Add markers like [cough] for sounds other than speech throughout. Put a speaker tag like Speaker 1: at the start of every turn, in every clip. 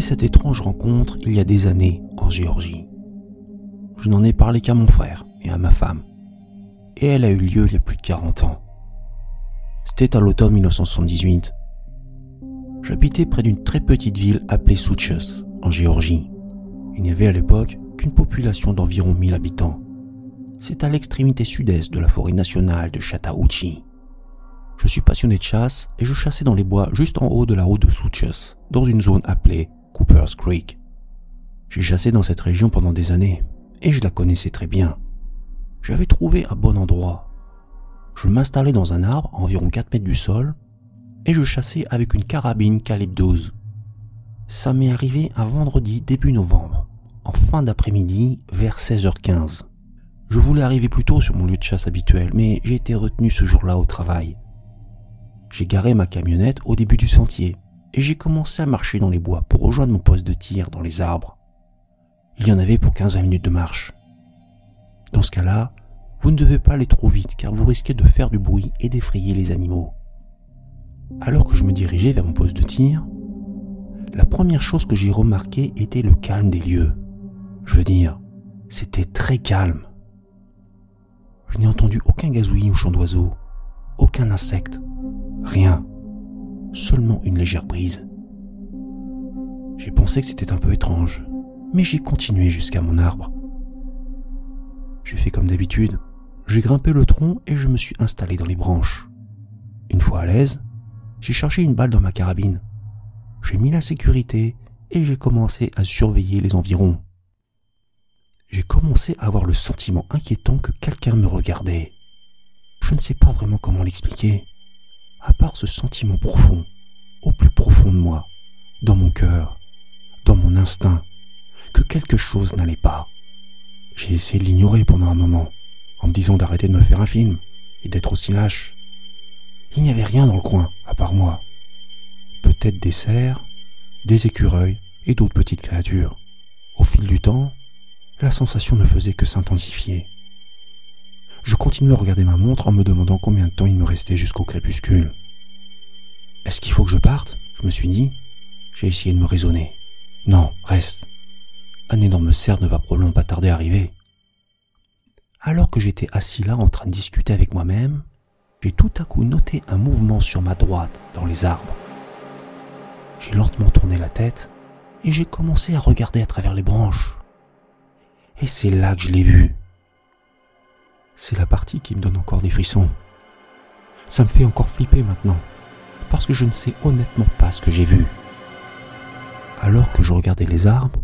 Speaker 1: Cette étrange rencontre il y a des années en Géorgie. Je n'en ai parlé qu'à mon frère et à ma femme. Et elle a eu lieu il y a plus de 40 ans. C'était à l'automne 1978. J'habitais près d'une très petite ville appelée Souches, en Géorgie. Il n'y avait à l'époque qu'une population d'environ 1000 habitants. C'est à l'extrémité sud-est de la forêt nationale de Chattahoochee. Je suis passionné de chasse et je chassais dans les bois juste en haut de la route de Souches, dans une zone appelée Cooper's Creek. J'ai chassé dans cette région pendant des années et je la connaissais très bien. J'avais trouvé un bon endroit. Je m'installais dans un arbre à environ 4 mètres du sol et je chassais avec une carabine calibre 12. Ça m'est arrivé un vendredi début novembre, en fin d'après-midi vers 16h15. Je voulais arriver plus tôt sur mon lieu de chasse habituel, mais j'ai été retenu ce jour-là au travail. J'ai garé ma camionnette au début du sentier et j'ai commencé à marcher dans les bois pour rejoindre mon poste de tir dans les arbres. Il y en avait pour 15 minutes de marche. Dans ce cas-là, vous ne devez pas aller trop vite car vous risquez de faire du bruit et d'effrayer les animaux. Alors que je me dirigeais vers mon poste de tir, la première chose que j'ai remarqué était le calme des lieux. Je veux dire, c'était très calme. Je n'ai entendu aucun gazouillis ou chant d'oiseaux, aucun insecte, Rien. Seulement une légère brise. J'ai pensé que c'était un peu étrange, mais j'ai continué jusqu'à mon arbre. J'ai fait comme d'habitude. J'ai grimpé le tronc et je me suis installé dans les branches. Une fois à l'aise, j'ai cherché une balle dans ma carabine. J'ai mis la sécurité et j'ai commencé à surveiller les environs. J'ai commencé à avoir le sentiment inquiétant que quelqu'un me regardait. Je ne sais pas vraiment comment l'expliquer à part ce sentiment profond, au plus profond de moi, dans mon cœur, dans mon instinct, que quelque chose n'allait pas. J'ai essayé de l'ignorer pendant un moment, en me disant d'arrêter de me faire un film et d'être aussi lâche. Il n'y avait rien dans le coin, à part moi. Peut-être des cerfs, des écureuils et d'autres petites créatures. Au fil du temps, la sensation ne faisait que s'intensifier. Je continuais à regarder ma montre en me demandant combien de temps il me restait jusqu'au crépuscule. Est-ce qu'il faut que je parte? Je me suis dit. J'ai essayé de me raisonner. Non, reste. Un énorme cerf ne va probablement pas tarder à arriver. Alors que j'étais assis là en train de discuter avec moi-même, j'ai tout à coup noté un mouvement sur ma droite dans les arbres. J'ai lentement tourné la tête et j'ai commencé à regarder à travers les branches. Et c'est là que je l'ai vu c'est la partie qui me donne encore des frissons. Ça me fait encore flipper maintenant, parce que je ne sais honnêtement pas ce que j'ai vu. Alors que je regardais les arbres,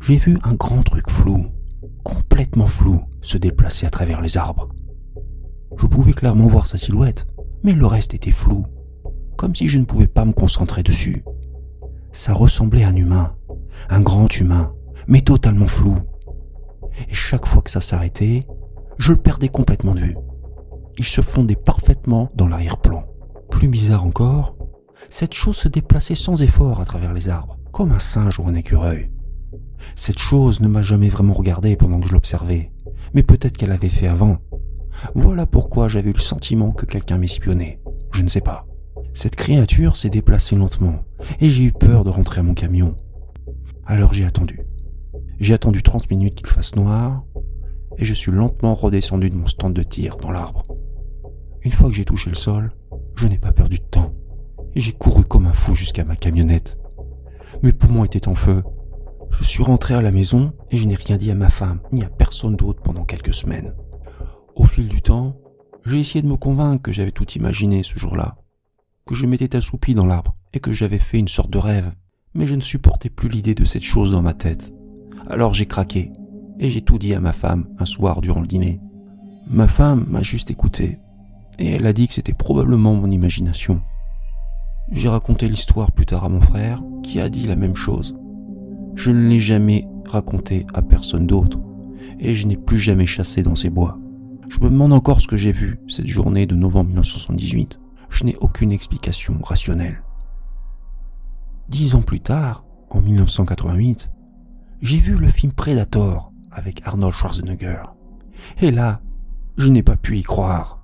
Speaker 1: j'ai vu un grand truc flou, complètement flou, se déplacer à travers les arbres. Je pouvais clairement voir sa silhouette, mais le reste était flou, comme si je ne pouvais pas me concentrer dessus. Ça ressemblait à un humain, un grand humain, mais totalement flou. Et chaque fois que ça s'arrêtait, je le perdais complètement de vue. Il se fondait parfaitement dans l'arrière-plan. Plus bizarre encore, cette chose se déplaçait sans effort à travers les arbres, comme un singe ou un écureuil. Cette chose ne m'a jamais vraiment regardé pendant que je l'observais, mais peut-être qu'elle avait fait avant. Voilà pourquoi j'avais eu le sentiment que quelqu'un m'espionnait. Je ne sais pas. Cette créature s'est déplacée lentement, et j'ai eu peur de rentrer à mon camion. Alors j'ai attendu. J'ai attendu 30 minutes qu'il fasse noir, et je suis lentement redescendu de mon stand de tir dans l'arbre. Une fois que j'ai touché le sol, je n'ai pas perdu de temps et j'ai couru comme un fou jusqu'à ma camionnette. Mes poumons étaient en feu. Je suis rentré à la maison et je n'ai rien dit à ma femme ni à personne d'autre pendant quelques semaines. Au fil du temps, j'ai essayé de me convaincre que j'avais tout imaginé ce jour-là, que je m'étais assoupi dans l'arbre et que j'avais fait une sorte de rêve, mais je ne supportais plus l'idée de cette chose dans ma tête. Alors j'ai craqué et j'ai tout dit à ma femme un soir durant le dîner. Ma femme m'a juste écouté, et elle a dit que c'était probablement mon imagination. J'ai raconté l'histoire plus tard à mon frère, qui a dit la même chose. Je ne l'ai jamais raconté à personne d'autre, et je n'ai plus jamais chassé dans ces bois. Je me demande encore ce que j'ai vu cette journée de novembre 1978. Je n'ai aucune explication rationnelle. Dix ans plus tard, en 1988, j'ai vu le film Predator avec Arnold Schwarzenegger. Et là, je n'ai pas pu y croire.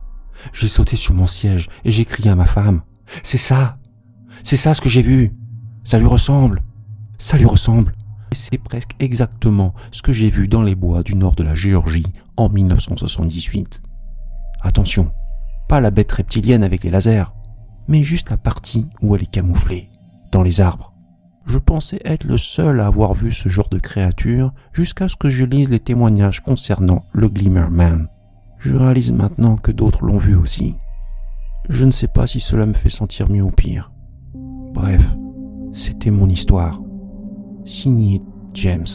Speaker 1: J'ai sauté sur mon siège et j'ai crié à ma femme. C'est ça. C'est ça ce que j'ai vu. Ça lui ressemble. Ça lui ressemble. Et c'est presque exactement ce que j'ai vu dans les bois du nord de la Géorgie en 1978. Attention, pas la bête reptilienne avec les lasers, mais juste la partie où elle est camouflée, dans les arbres. Je pensais être le seul à avoir vu ce genre de créature jusqu'à ce que je lise les témoignages concernant le Glimmer Man. Je réalise maintenant que d'autres l'ont vu aussi. Je ne sais pas si cela me fait sentir mieux ou pire. Bref, c'était mon histoire. Signé James.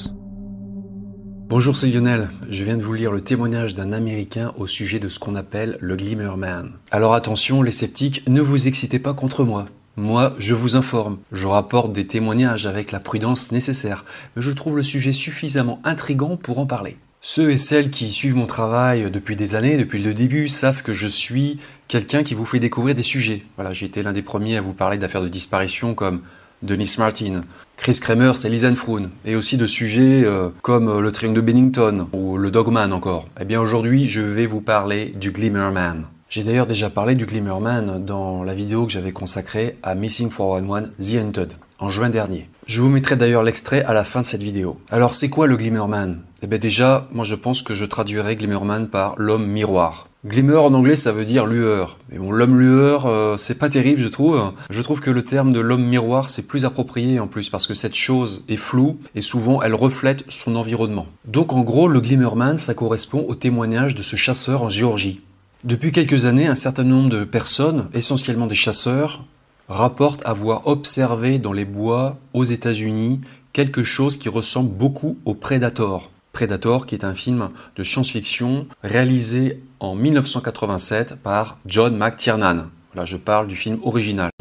Speaker 2: Bonjour, c'est Lionel. Je viens de vous lire le témoignage d'un Américain au sujet de ce qu'on appelle le Glimmer Man. Alors attention, les sceptiques, ne vous excitez pas contre moi. Moi, je vous informe, je rapporte des témoignages avec la prudence nécessaire, mais je trouve le sujet suffisamment intrigant pour en parler. Ceux et celles qui suivent mon travail depuis des années, depuis le début, savent que je suis quelqu'un qui vous fait découvrir des sujets. Voilà, j'ai été l'un des premiers à vous parler d'affaires de disparition comme Denis Martin, Chris Kramer, c'est Lisanne Froon, et aussi de sujets euh, comme euh, le triangle de Bennington ou le Dogman encore. Eh bien aujourd'hui, je vais vous parler du Glimmerman. J'ai d'ailleurs déjà parlé du Glimmerman dans la vidéo que j'avais consacrée à Missing 411 The Hunted en juin dernier. Je vous mettrai d'ailleurs l'extrait à la fin de cette vidéo. Alors c'est quoi le Glimmerman? Eh bien déjà, moi je pense que je traduirais Glimmerman par l'homme miroir. Glimmer en anglais ça veut dire lueur. Mais bon, l'homme lueur, euh, c'est pas terrible je trouve. Je trouve que le terme de l'homme miroir c'est plus approprié en plus parce que cette chose est floue et souvent elle reflète son environnement. Donc en gros, le Glimmerman ça correspond au témoignage de ce chasseur en Géorgie. Depuis quelques années, un certain nombre de personnes, essentiellement des chasseurs, rapportent avoir observé dans les bois aux États-Unis quelque chose qui ressemble beaucoup au Predator. Predator qui est un film de science-fiction réalisé en 1987 par John McTiernan. Voilà, je parle du film original.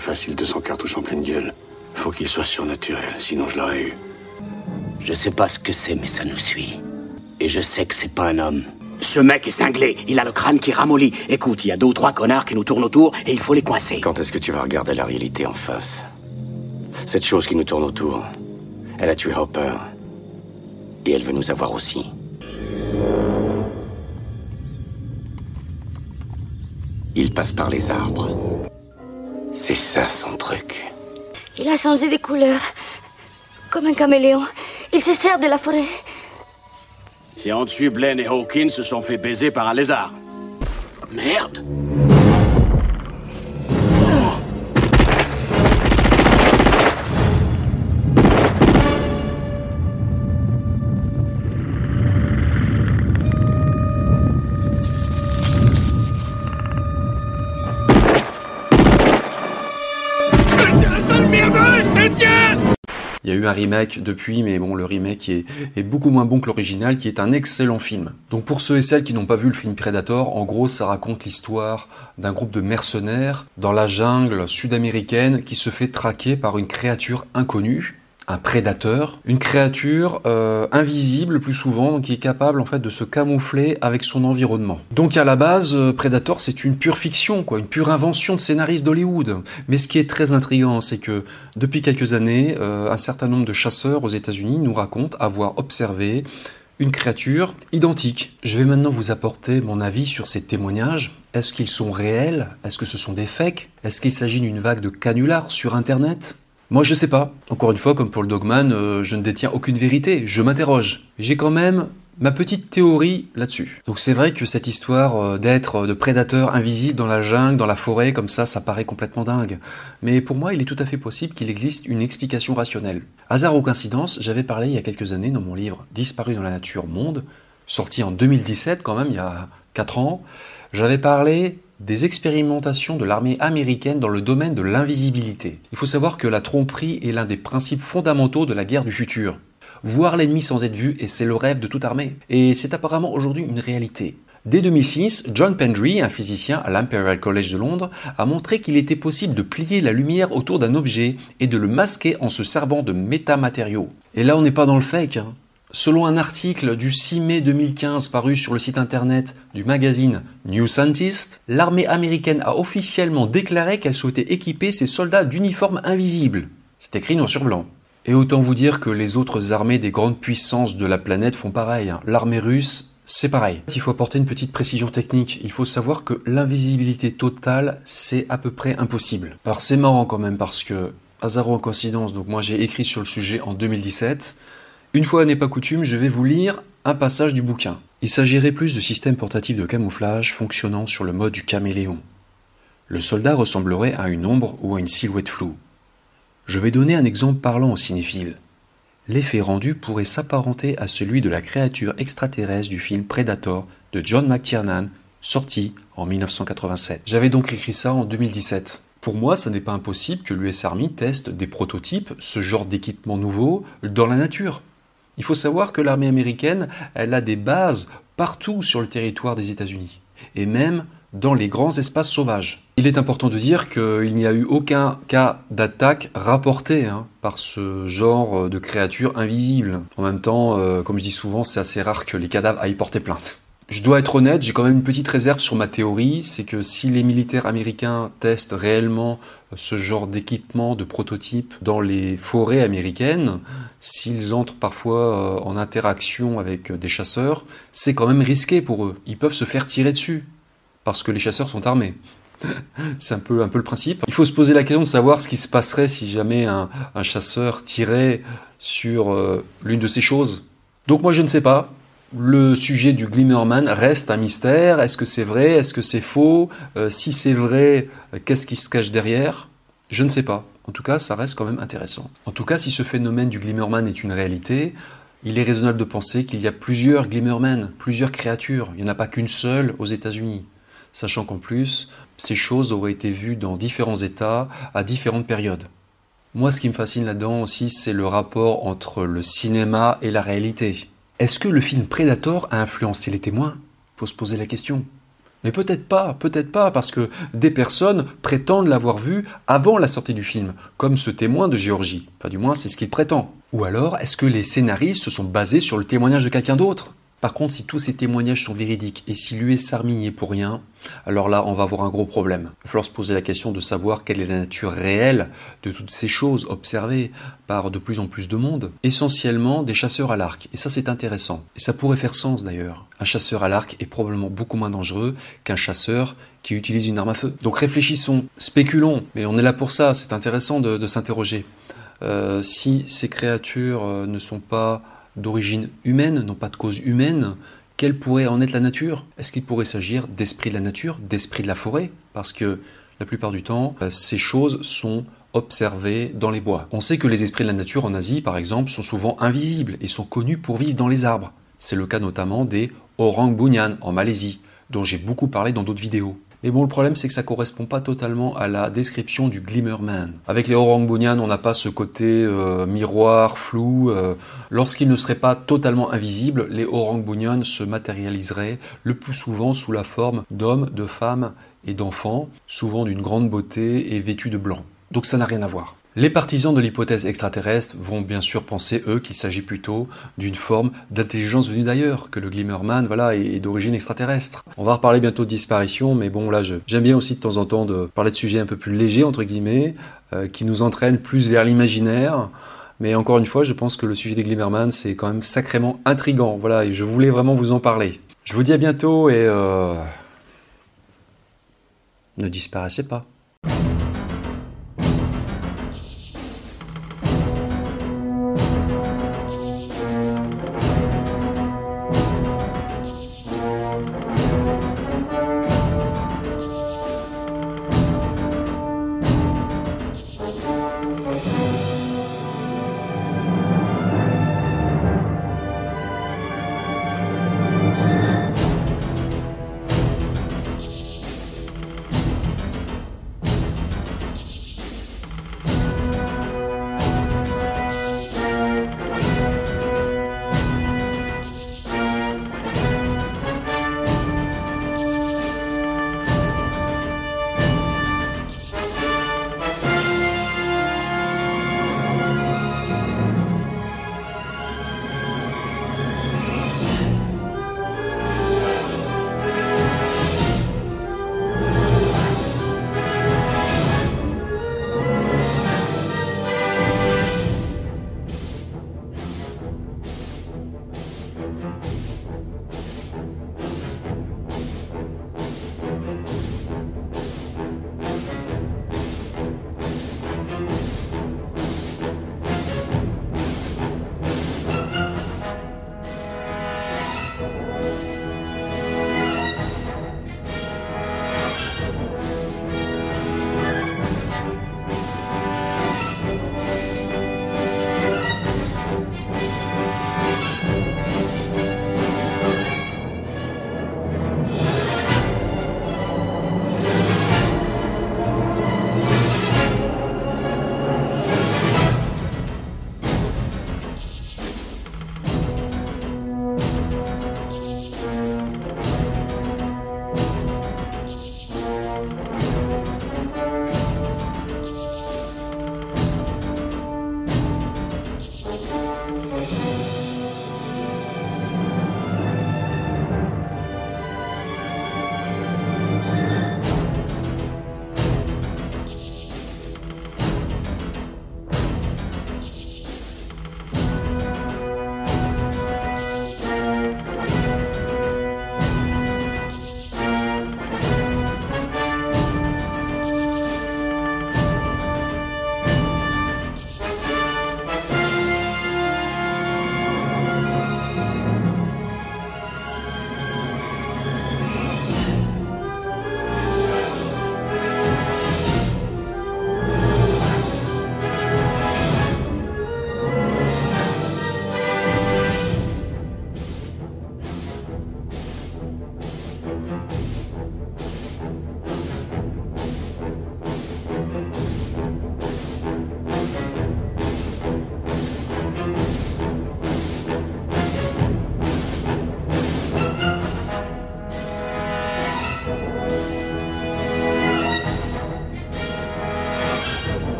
Speaker 3: Facile 200 cartouches en pleine gueule. Faut qu'il soit surnaturel, sinon je l'aurais eu.
Speaker 4: Je sais pas ce que c'est, mais ça nous suit. Et je sais que c'est pas un homme.
Speaker 5: Ce mec est cinglé, il a le crâne qui ramollit. Écoute, il y a deux ou trois connards qui nous tournent autour et il faut les coincer.
Speaker 3: Quand est-ce que tu vas regarder la réalité en face? Cette chose qui nous tourne autour, elle a tué Hopper. Et elle veut nous avoir aussi. Il passe par les arbres. C'est ça son truc.
Speaker 6: Il a changé de couleur. Comme un caméléon. Il se sert de la forêt.
Speaker 7: C'est en dessus, Blaine et Hawkins se sont fait baiser par un lézard.
Speaker 5: Merde
Speaker 2: un remake depuis, mais bon, le remake est, est beaucoup moins bon que l'original, qui est un excellent film. Donc pour ceux et celles qui n'ont pas vu le film Predator, en gros, ça raconte l'histoire d'un groupe de mercenaires dans la jungle sud-américaine qui se fait traquer par une créature inconnue un prédateur, une créature euh, invisible le plus souvent, qui est capable en fait de se camoufler avec son environnement. Donc à la base, euh, Predator c'est une pure fiction, quoi, une pure invention de scénaristes d'Hollywood. Mais ce qui est très intriguant, c'est que depuis quelques années, euh, un certain nombre de chasseurs aux États-Unis nous racontent avoir observé une créature identique. Je vais maintenant vous apporter mon avis sur ces témoignages. Est-ce qu'ils sont réels? Est-ce que ce sont des fakes? Est-ce qu'il s'agit d'une vague de canulars sur Internet? Moi, je sais pas. Encore une fois, comme pour le Dogman, euh, je ne détiens aucune vérité. Je m'interroge. J'ai quand même ma petite théorie là-dessus. Donc c'est vrai que cette histoire euh, d'être euh, de prédateur invisible dans la jungle, dans la forêt, comme ça, ça paraît complètement dingue. Mais pour moi, il est tout à fait possible qu'il existe une explication rationnelle. Hasard ou coïncidence, j'avais parlé il y a quelques années dans mon livre Disparu dans la nature monde, sorti en 2017 quand même, il y a 4 ans, j'avais parlé des expérimentations de l'armée américaine dans le domaine de l'invisibilité. Il faut savoir que la tromperie est l'un des principes fondamentaux de la guerre du futur. Voir l'ennemi sans être vu, et c'est le rêve de toute armée. Et c'est apparemment aujourd'hui une réalité. Dès 2006, John Pendry, un physicien à l'Imperial College de Londres, a montré qu'il était possible de plier la lumière autour d'un objet et de le masquer en se servant de métamatériaux. Et là, on n'est pas dans le fake. Hein. Selon un article du 6 mai 2015 paru sur le site internet du magazine New Scientist, l'armée américaine a officiellement déclaré qu'elle souhaitait équiper ses soldats d'uniformes invisibles. C'est écrit noir sur blanc. Et autant vous dire que les autres armées des grandes puissances de la planète font pareil. Hein. L'armée russe, c'est pareil. Il faut apporter une petite précision technique. Il faut savoir que l'invisibilité totale, c'est à peu près impossible. Alors c'est marrant quand même parce que, hasard ou coïncidence, donc moi j'ai écrit sur le sujet en 2017. Une fois n'est pas coutume, je vais vous lire un passage du bouquin. Il s'agirait plus de systèmes portatifs de camouflage fonctionnant sur le mode du caméléon. Le soldat ressemblerait à une ombre ou à une silhouette floue. Je vais donner un exemple parlant aux cinéphiles. L'effet rendu pourrait s'apparenter à celui de la créature extraterrestre du film Predator de John McTiernan, sorti en 1987. J'avais donc écrit ça en 2017. Pour moi, ça n'est pas impossible que l'US Army teste des prototypes, ce genre d'équipement nouveau, dans la nature. Il faut savoir que l'armée américaine, elle a des bases partout sur le territoire des États-Unis, et même dans les grands espaces sauvages. Il est important de dire qu'il n'y a eu aucun cas d'attaque rapporté hein, par ce genre de créatures invisibles. En même temps, euh, comme je dis souvent, c'est assez rare que les cadavres aillent porter plainte. Je dois être honnête, j'ai quand même une petite réserve sur ma théorie, c'est que si les militaires américains testent réellement ce genre d'équipement, de prototype dans les forêts américaines, s'ils entrent parfois euh, en interaction avec des chasseurs, c'est quand même risqué pour eux. Ils peuvent se faire tirer dessus, parce que les chasseurs sont armés. [laughs] C'est un peu, un peu le principe. Il faut se poser la question de savoir ce qui se passerait si jamais un, chasseur tirait sur euh, l'une de ces choses. Donc moi je ne sais pas, le sujet du Glimmerman reste un mystère. Est-ce que c'est vrai? Est-ce que c'est faux? Euh, Si c'est vrai, euh, qu'est-ce qui se cache derrière? Je ne sais pas. En tout cas, ça reste quand même intéressant. En tout cas, si ce phénomène du Glimmerman est une réalité, il est raisonnable de penser qu'il y a plusieurs Glimmermen, plusieurs créatures. Il n'y en a pas qu'une seule aux États-Unis. Sachant qu'en plus, ces choses auraient été vues dans différents États à différentes périodes. Moi, ce qui me fascine là-dedans aussi, c'est le rapport entre le cinéma et la réalité. Est-ce que le film Predator a influencé les témoins? Faut se poser la question. Mais peut-être pas, peut-être pas, parce que des personnes prétendent l'avoir vu avant la sortie du film, comme ce témoin de Géorgie. Enfin, du moins, c'est ce qu'il prétend. Ou alors, est-ce que les scénaristes se sont basés sur le témoignage de quelqu'un d'autre? Par contre, si tous ces témoignages sont véridiques et si l'US Army n'y est pour rien, alors là, on va avoir un gros problème. Il va falloir se poser la question de savoir quelle est la nature réelle de toutes ces choses observées par de plus en plus de monde. Essentiellement des chasseurs à l'arc. Et ça, c'est intéressant. Et ça pourrait faire sens d'ailleurs. Un chasseur à l'arc est probablement beaucoup moins dangereux qu'un chasseur qui utilise une arme à feu. Donc réfléchissons, spéculons, mais on est là pour ça, c'est intéressant de, s'interroger. Euh, si ces créatures euh, ne sont pas d'origine humaine, non pas de cause humaine, quelle pourrait en être la nature? Est-ce qu'il pourrait s'agir d'esprit de la nature, d'esprit de la forêt? Parce que la plupart du temps, euh, ces choses sont observées dans les bois. On sait que les esprits de la nature en Asie, par exemple, sont souvent invisibles et sont connus pour vivre dans les arbres. C'est le cas notamment des orang bunyan en Malaisie, dont j'ai beaucoup parlé dans d'autres vidéos. Mais bon, le problème, c'est que ça correspond pas totalement à la description du Glimmerman. Avec les Orang Bunyan, on n'a pas ce côté euh, miroir, flou. Euh. Lorsqu'ils ne seraient pas totalement invisibles, les Orang Bunyan se matérialiseraient le plus souvent sous la forme d'hommes, de femmes et d'enfants, souvent d'une grande beauté et vêtus de blanc. Donc ça n'a rien à voir. Les partisans de l'hypothèse extraterrestre vont bien sûr penser, eux, qu'il s'agit plutôt d'une forme d'intelligence venue d'ailleurs, que le Glimmerman voilà, est, d'origine extraterrestre. On va reparler bientôt de disparition, mais bon, là, j'aime bien aussi de temps en temps de parler de sujets un peu plus légers, entre guillemets, euh, qui nous entraînent plus vers l'imaginaire. Mais encore une fois, je pense que le sujet des Glimmerman, c'est quand même sacrément intrigant. Voilà, et je voulais vraiment vous en parler. Je vous dis à bientôt et... Euh... Ne disparaissez pas.